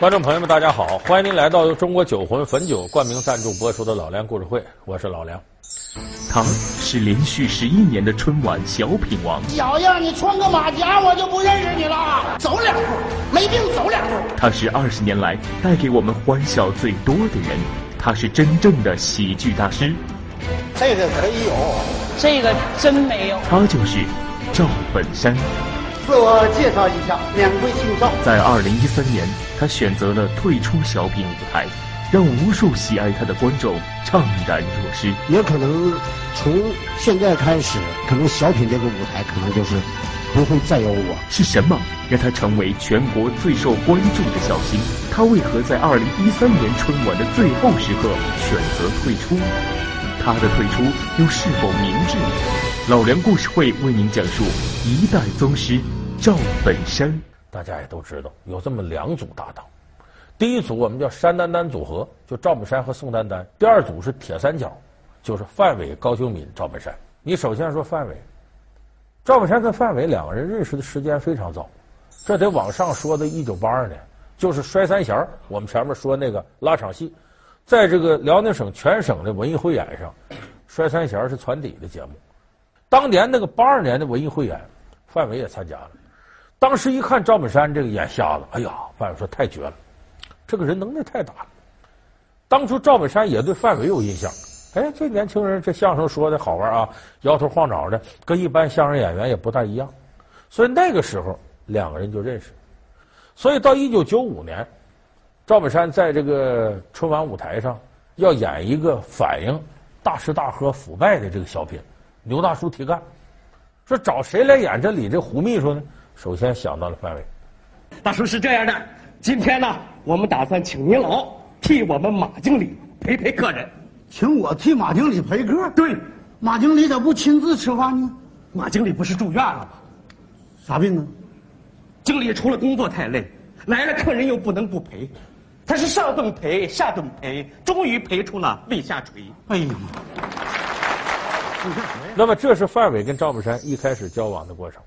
观众朋友们，大家好！欢迎您来到由中国酒魂汾酒冠名赞助播出的《老梁故事会》，我是老梁。他是连续十一年的春晚小品王。小样，你穿个马甲，我就不认识你了。走两步，没病走两步。他是二十年来带给我们欢笑最多的人。他是真正的喜剧大师。这个可以有，这个真没有。他就是赵本山。自我介绍一下，两位姓赵。在二零一三年，他选择了退出小品舞台，让无数喜爱他的观众怅然若失。也可能从现在开始，可能小品这个舞台可能就是不会再有我。是什么让他成为全国最受关注的小星？他为何在二零一三年春晚的最后时刻选择退出？他的退出又是否明智？老梁故事会为您讲述一代宗师赵本山。大家也都知道，有这么两组搭档。第一组我们叫山丹丹组合，就赵本山和宋丹丹。第二组是铁三角，就是范伟、高秀敏、赵本山。你首先说范伟，赵本山跟范伟两个人认识的时间非常早，这得往上说的一九八二年，就是摔三弦。我们前面说那个拉场戏，在这个辽宁省全省的文艺汇演上，摔三弦是传底的节目。当年那个八二年的文艺汇演，范伟也参加了。当时一看赵本山这个眼瞎子，哎呀，范伟说太绝了，这个人能耐太大了。当初赵本山也对范伟有印象，哎，这年轻人这相声说的好玩啊，摇头晃脑的，跟一般相声演员也不大一样。所以那个时候两个人就认识。所以到一九九五年，赵本山在这个春晚舞台上要演一个反映大吃大喝腐败的这个小品。牛大叔提干，说找谁来演这里这胡秘书呢？首先想到了范伟。大叔是这样的，今天呢，我们打算请您老替我们马经理陪陪客人。请我替马经理陪客？对，马经理咋不亲自吃饭呢？马经理不是住院了吗？啥病呢？经理除了工作太累，来了客人又不能不陪，他是上顿陪下顿陪，终于陪出了胃下垂。哎呀 那么这是范伟跟赵本山一开始交往的过程。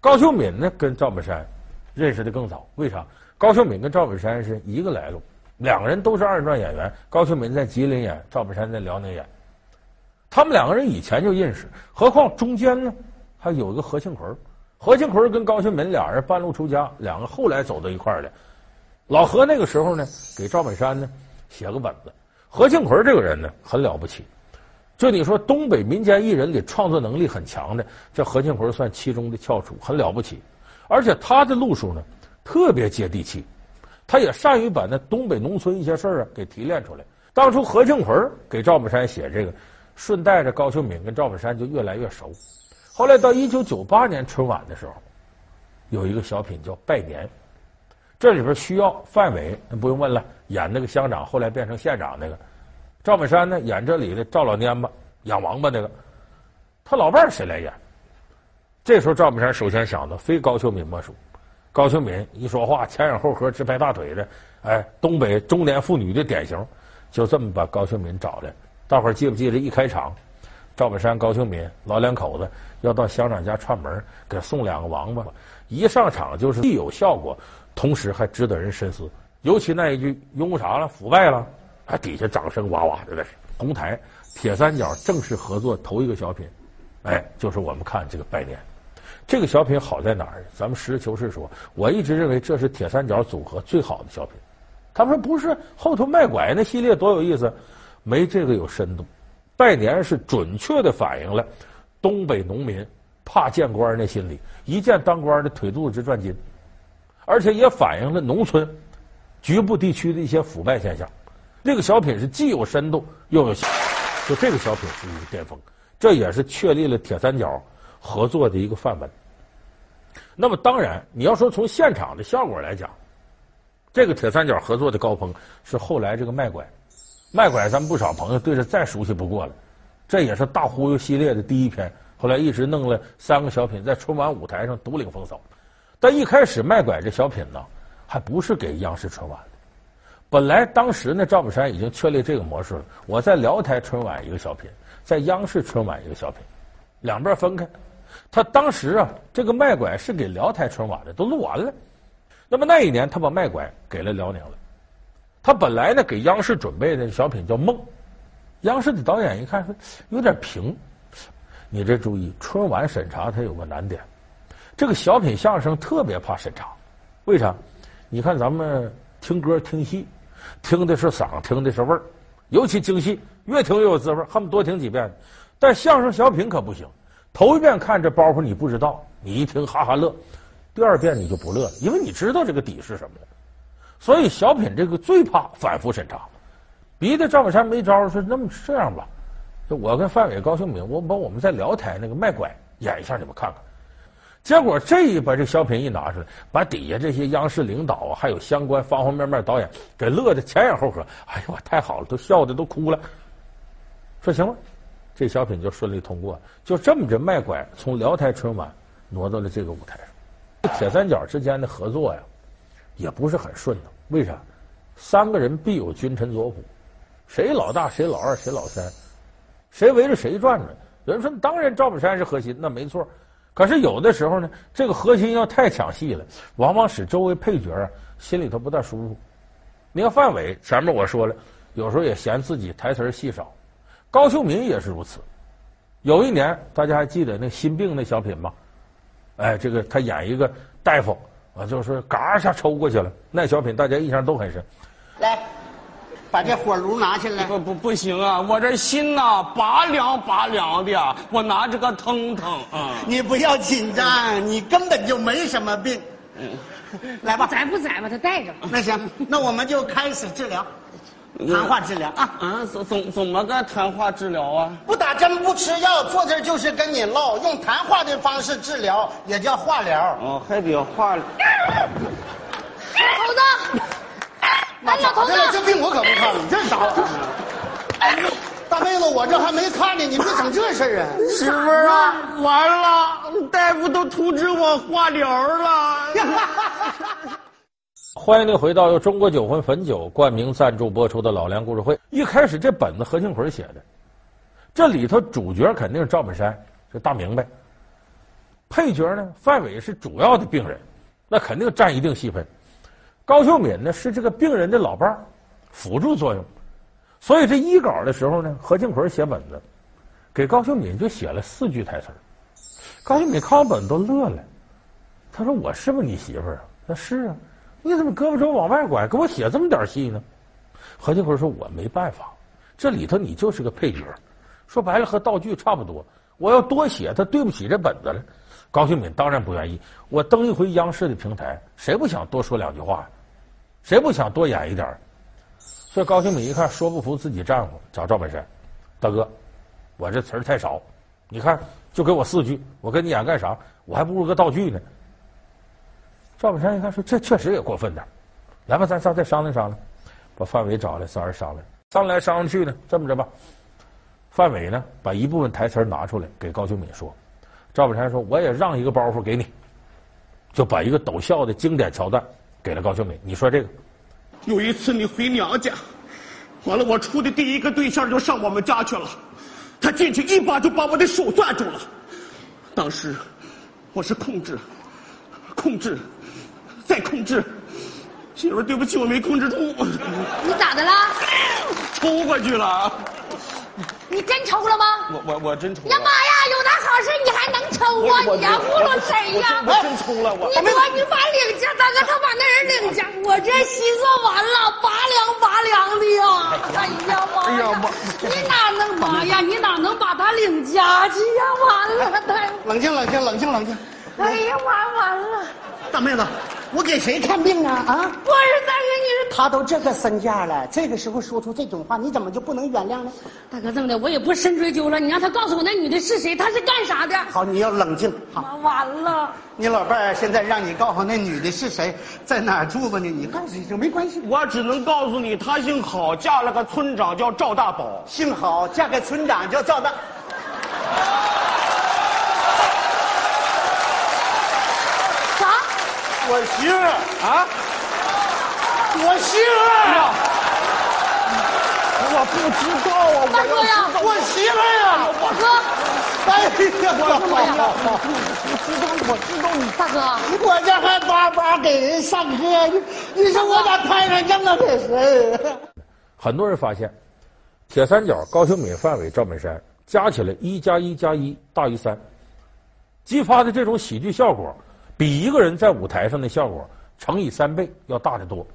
高秀敏呢，跟赵本山认识的更早。为啥？高秀敏跟赵本山是一个来路，两个人都是二人转演员。高秀敏在吉林演，赵本山在辽宁演。他们两个人以前就认识，何况中间呢还有一个何庆魁。何庆魁跟高秀敏俩人半路出家，两个后来走到一块儿的。老何那个时候呢，给赵本山呢写个本子。何庆魁这个人呢，很了不起。就你说东北民间艺人里创作能力很强的，这何庆魁算其中的翘楚，很了不起。而且他的路数呢，特别接地气，他也善于把那东北农村一些事儿啊给提炼出来。当初何庆魁给赵本山写这个，顺带着高秀敏跟赵本山就越来越熟。后来到一九九八年春晚的时候，有一个小品叫《拜年》，这里边需要范伟，那不用问了，演那个乡长，后来变成县长那个。赵本山呢，演这里的赵老蔫巴养王八那个，他老伴儿谁来演？这时候赵本山首先想到非高秀敏莫属。高秀敏一说话前仰后合直拍大腿的，哎，东北中年妇女的典型，就这么把高秀敏找来。大伙儿记不记得一开场，赵本山、高秀敏老两口子要到乡长家串门，给送两个王八，一上场就是既有效果，同时还值得人深思。尤其那一句拥护啥了？腐败了。啊！底下掌声哇哇的，那是红台铁三角正式合作头一个小品，哎，就是我们看这个拜年。这个小品好在哪儿？咱们实事求是说，我一直认为这是铁三角组合最好的小品。他们说不是后头卖拐那系列多有意思，没这个有深度。拜年是准确的反映了东北农民怕见官那心理，一见当官的腿肚子直转筋，而且也反映了农村局部地区的一些腐败现象。这个小品是既有深度又有，就这个小品是一个巅峰，这也是确立了铁三角合作的一个范本。那么当然，你要说从现场的效果来讲，这个铁三角合作的高峰是后来这个卖拐，卖拐咱们不少朋友对这再熟悉不过了，这也是大忽悠系列的第一篇，后来一直弄了三个小品在春晚舞台上独领风骚。但一开始卖拐这小品呢，还不是给央视春晚。本来当时呢，赵本山已经确立这个模式了。我在辽台春晚一个小品，在央视春晚一个小品，两边分开。他当时啊，这个卖拐是给辽台春晚的，都录完了。那么那一年，他把卖拐给了辽宁了。他本来呢给央视准备的小品叫《梦》，央视的导演一看说有点平，你这注意春晚审查它有个难点，这个小品相声特别怕审查，为啥？你看咱们听歌听戏，听的是嗓，听的是味儿，尤其京戏越听越有滋味，恨不得多听几遍。但相声小品可不行，头一遍看这包袱你不知道，你一听哈哈乐。第二遍你就不乐了，因为你知道这个底是什么。所以小品这个最怕反复审查，逼得赵本山没招，说那么这样吧，我跟范伟、高秀敏，我把我们在辽台那个卖拐演一下，你们看看。结果这一把这小品一拿出来，把底下这些央视领导，还有相关方方面面导演给乐得前仰后合。哎呦，太好了，都笑的都哭了。说行了，这小品就顺利通过，就这么着卖拐从辽台春晚挪到了这个舞台上。铁三角之间的合作呀，也不是很顺的。为啥？三个人必有君臣佐辅，谁老大谁老二谁老三，谁围着谁转转。有人说，当然赵本山是核心，那没错。可是有的时候呢，这个核心要太抢戏了，往往使周围配角啊心里头不大舒服。你看范伟前面我说了，有时候也嫌自己台词戏少，高秀敏也是如此。有一年大家还记得那心病那小品吗？哎，这个他演一个大夫啊，就是嘎一下抽过去了。那小品大家印象都很深。来，把这火炉拿起来。不不不行啊！我这心呐，拔凉拔凉的，我拿着个腾腾啊！你不要紧张，你根本就没什么病。嗯，来吧，宰不宰吧？他带着。那行，那我们就开始治疗。谈话治疗啊啊，怎怎怎么个谈话治疗啊？不打针不吃药，坐这儿就是跟你唠，用谈话的方式治疗，也叫化疗。哦，还得话。头子，哎呀，头子，这病我可不看了，你这是啥玩意儿？大妹子，我这还没看呢，你别整这事儿啊！媳妇儿啊，完了，大夫都通知我化疗了。欢迎您回到由中国酒魂汾酒冠名赞助播出的《老梁故事会》。一开始这本子何庆魁写的，这里头主角肯定是赵本山，是大明白。配角呢，范伟是主要的病人，那肯定占一定戏份。高秀敏呢是这个病人的老伴儿，辅助作用。所以这一稿的时候呢，何庆魁写本子，给高秀敏就写了四句台词。高秀敏看完本都乐了，他说：“我是不是你媳妇儿啊？”那是啊。你怎么胳膊肘往外拐，给我写这么点戏呢？何庆魁说：“我没办法，这里头你就是个配角，说白了和道具差不多。我要多写，他对不起这本子了。”高秀敏当然不愿意。我登一回央视的平台，谁不想多说两句话？谁不想多演一点？所以高秀敏一看说不服自己丈夫，找赵本山：“大哥，我这词儿太少，你看就给我四句，我跟你演干啥？我还不如个道具呢。”赵本山一看说：“这确实也过分点，来吧，咱仨再商量商量。”把范伟找来，仨人商量，商量来商量去呢。这么着吧，范伟呢把一部分台词拿出来给高秀敏说，赵本山说：“我也让一个包袱给你，就把一个逗笑的经典桥段给了高秀敏。你说这个，有一次你回娘家，完了我处的第一个对象就上我们家去了，他进去一把就把我的手攥住了，当时我是控制，控制。”再控制，媳妇，对不起，我没控制住。你咋的了？抽过去了。你真抽了吗？我我我真抽了。呀妈呀，有那好事你还能抽啊？你呀，糊弄谁呀？我真抽了，我。你说你把领家，大哥他把那人领家，我这心算完了，拔凉拔凉的呀！哎呀妈呀！哎呀妈！你哪能妈呀？你哪能把他领家去呀？完了，太……冷静冷静冷静冷静。哎呀完，完了！大妹子。我给谁看病啊？啊！我是大哥，你是他都这个身价了，这个时候说出这种话，你怎么就不能原谅呢？大哥，这么的，我也不深追究了。你让他告诉我那女的是谁，她是干啥的？好，你要冷静。好，完了。你老伴儿现在让你告诉那女的是谁，在哪儿住吧呢？你告诉一声没关系。我只能告诉你，她姓郝，嫁了个村长叫赵大宝。姓郝，嫁给村长叫赵大。我媳妇啊，我媳妇，我不知道啊，大哥呀，我媳妇儿呀，我哥，哎呀，我的妈呀？我知道，我知道你大哥，我这还巴巴给人上课，你你说我咋摊上这么个事儿？很多人发现，铁三角高秀敏、范伟、赵本山加起来一加一加一大于三，激发的这种喜剧效果，比一个人在舞台上的效果乘以三倍要大得多。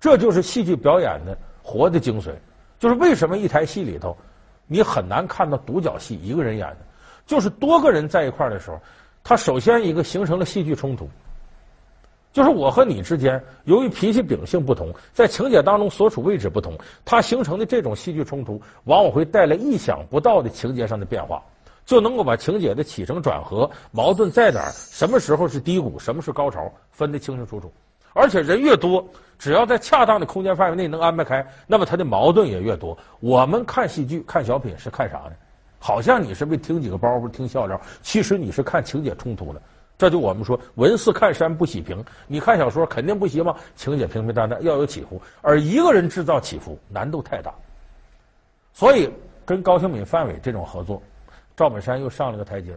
这就是戏剧表演的活的精髓。就是为什么一台戏里头，你很难看到独角戏一个人演的，就是多个人在一块儿的时候，他首先一个形成了戏剧冲突。就是我和你之间，由于脾气秉性不同，在情节当中所处位置不同，它形成的这种戏剧冲突，往往会带来意想不到的情节上的变化，就能够把情节的起承转合、矛盾在哪儿、什么时候是低谷、什么是高潮，分得清清楚楚。而且人越多，只要在恰当的空间范围内能安排开，那么它的矛盾也越多。我们看戏剧、看小品是看啥呢？好像你是为听几个包袱、听笑料，其实你是看情节冲突的。这就我们说，文似看山不喜平。你看小说，肯定不希望情节平平淡淡，要有起伏。而一个人制造起伏，难度太大。所以，跟高秀敏、范伟这种合作，赵本山又上了个台阶。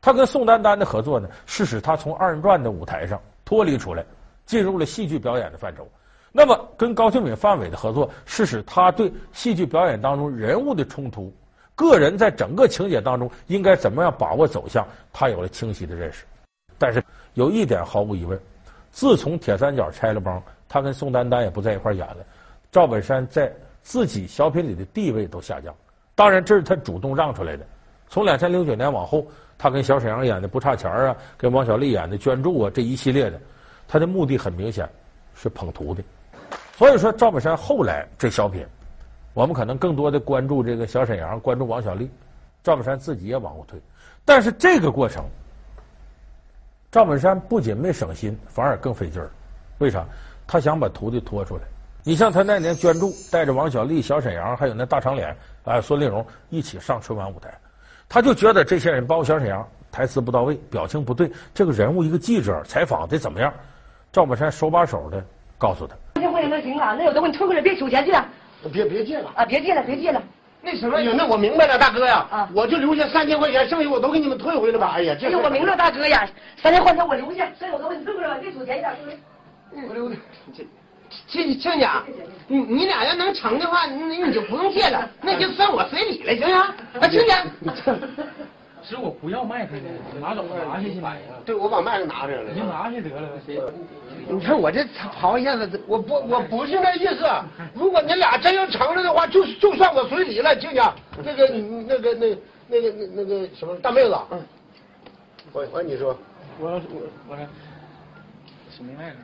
他跟宋丹丹的合作呢，是使他从二人转的舞台上脱离出来，进入了戏剧表演的范畴。那么，跟高秀敏、范伟的合作，是使他对戏剧表演当中人物的冲突、个人在整个情节当中应该怎么样把握走向，他有了清晰的认识。但是有一点毫无疑问，自从铁三角拆了帮，他跟宋丹丹也不在一块演了。赵本山在自己小品里的地位都下降。当然，这是他主动让出来的。从两千零九年往后，他跟小沈阳演的不差钱啊，跟王小利演的捐助啊，这一系列的，他的目的很明显，是捧徒弟。所以说，赵本山后来这小品，我们可能更多的关注这个小沈阳，关注王小利，赵本山自己也往后退。但是这个过程。赵本山不仅没省心，反而更费劲儿。为啥？他想把徒弟拖出来。你像他那年捐助，带着王小利、小沈阳，还有那大长脸啊、孙丽蓉一起上春晚舞台，他就觉得这些人，包括小沈阳，台词不到位，表情不对。这个人物一个记者采访得怎么样？赵本山手把手的告诉他：三千块钱能行啊？那有的话你退回来，别取钱去了。别别借了啊！别借了，别借了。那什么？那我明白了，大哥呀，啊，我就留下三千块钱，剩下我都给你们退回来吧。哎呀，这哎呦，我明白了，大哥呀，三千块钱我留下，剩下我都给你退回来吧，别取钱去了。嗯，我留的。这，亲亲家，你你俩要能成的话，你你就不用借了，那就算我随礼了，行不行？啊，亲家。是我不要麦克的，拿走拿去去买呀。对，我把麦克拿着了。你拿去得了。你看我这刨一下子，我不我不是那意思。如果你俩真要成了的话，就就算我随礼了，亲家。那个那个那那个那那个什么大妹子，嗯，我我你说，我我我说，什么麦克？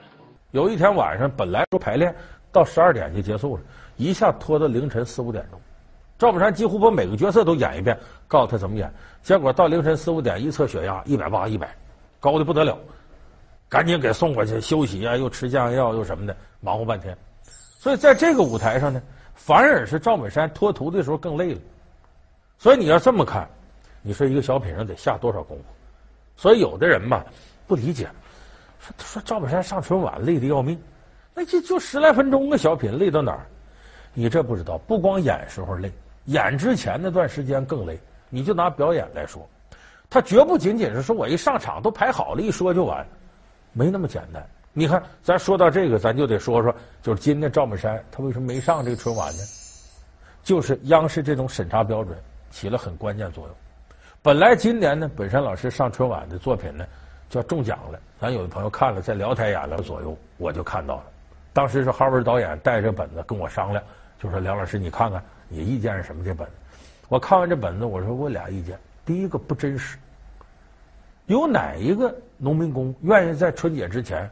有一天晚上，本来说排练到十二点就结束了，一下拖到凌晨四五点钟。赵本山几乎把每个角色都演一遍，告诉他怎么演。结果到凌晨四五点，一测血压一百八一百，高的不得了，赶紧给送过去休息啊，又吃降压药又什么的，忙活半天。所以在这个舞台上呢，反而是赵本山脱徒的时候更累了。所以你要这么看，你说一个小品上得下多少功夫？所以有的人吧不理解，说说赵本山上春晚累得要命，那就就十来分钟个小品累到哪儿？你这不知道，不光演时候累。演之前那段时间更累，你就拿表演来说，他绝不仅仅是说我一上场都排好了，一说就完，没那么简单。你看，咱说到这个，咱就得说说，就是今天赵本山他为什么没上这个春晚呢？就是央视这种审查标准起了很关键作用。本来今年呢，本山老师上春晚的作品呢就中奖了，咱有的朋友看了，在辽台演了左右，我就看到了。当时是哈文导演带着本子跟我商量，就说梁老师你看看。你意见是什么？这本，我看完这本子，我说我俩意见。第一个不真实，有哪一个农民工愿意在春节之前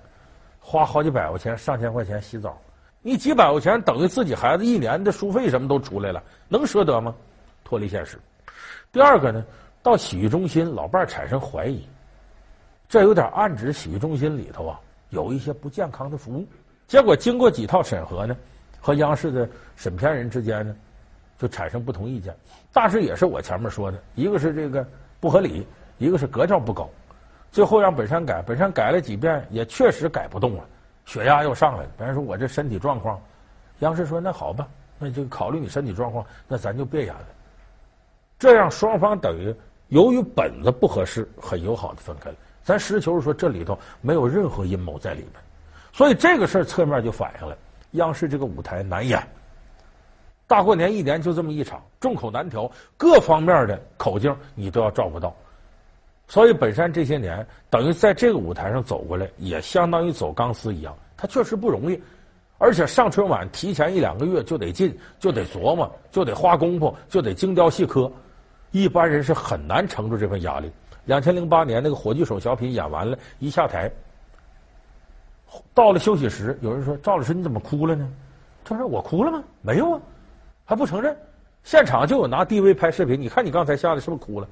花好几百块钱、上千块钱洗澡？你几百块钱等于自己孩子一年的书费什么都出来了，能舍得吗？脱离现实。第二个呢，到洗浴中心，老伴儿产生怀疑，这有点暗指洗浴中心里头啊有一些不健康的服务。结果经过几套审核呢，和央视的审片人之间呢。就产生不同意见，大致也是我前面说的，一个是这个不合理，一个是格调不高，最后让本山改，本山改了几遍，也确实改不动了，血压又上来了。本山说：“我这身体状况。”央视说：“那好吧，那就考虑你身体状况，那咱就别演了。这样双方等于由于本子不合适，很友好的分开了。咱实事求是说，这里头没有任何阴谋在里面，所以这个事儿侧面就反映了央视这个舞台难演。大过年一年就这么一场，众口难调，各方面的口径你都要照顾到。所以本山这些年等于在这个舞台上走过来，也相当于走钢丝一样，他确实不容易。而且上春晚提前一两个月就得进，就得琢磨，就得花功夫，就得精雕细刻，一般人是很难承受这份压力。两千零八年那个火炬手小品演完了，一下台，到了休息室，有人说：“赵老师你怎么哭了呢？”他说：“我哭了吗？没有啊，还不承认。现场就有拿 DV 拍视频，你看你刚才下来是不是哭了？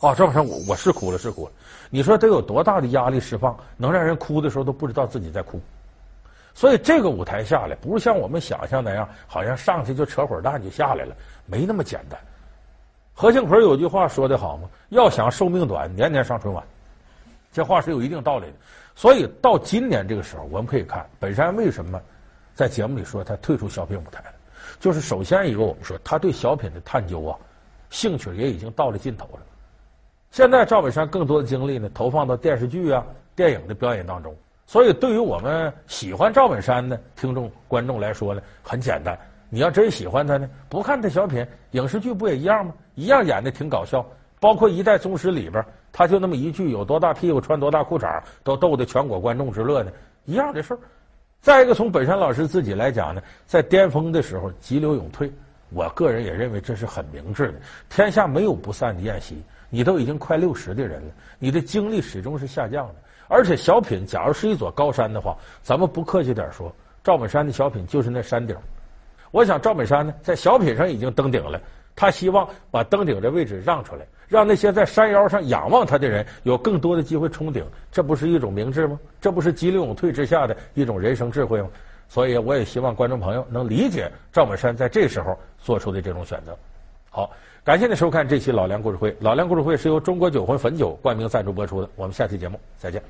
哦，赵老师，我我是哭了，是哭了。你说得有多大的压力释放，能让人哭的时候都不知道自己在哭？所以这个舞台下来，不是像我们想象那样，好像上去就扯会儿蛋就下来了，没那么简单。”何庆魁有句话说得好嘛，要想寿命短，年年上春晚。这话是有一定道理的。所以到今年这个时候，我们可以看本山为什么在节目里说他退出小品舞台了。就是首先一个，我们说他对小品的探究啊，兴趣也已经到了尽头了。现在赵本山更多的精力呢，投放到电视剧啊、电影的表演当中。所以对于我们喜欢赵本山的听众、观众来说呢，很简单。你要真喜欢他呢，不看他小品，影视剧不也一样吗？一样演的挺搞笑。包括《一代宗师》里边，他就那么一句“有多大屁股穿多大裤衩”，都逗得全国观众直乐呢，一样的事儿。再一个，从本山老师自己来讲呢，在巅峰的时候急流勇退，我个人也认为这是很明智的。天下没有不散的宴席，你都已经快六十的人了，你的精力始终是下降的。而且小品假如是一座高山的话，咱们不客气点说，赵本山的小品就是那山顶。我想赵本山呢，在小品上已经登顶了，他希望把登顶的位置让出来，让那些在山腰上仰望他的人有更多的机会冲顶，这不是一种明智吗？这不是急流勇退之下的一种人生智慧吗？所以，我也希望观众朋友能理解赵本山在这时候做出的这种选择。好，感谢您收看这期《老梁故事会》，《老梁故事会》是由中国酒魂汾酒冠名赞助播出的，我们下期节目再见。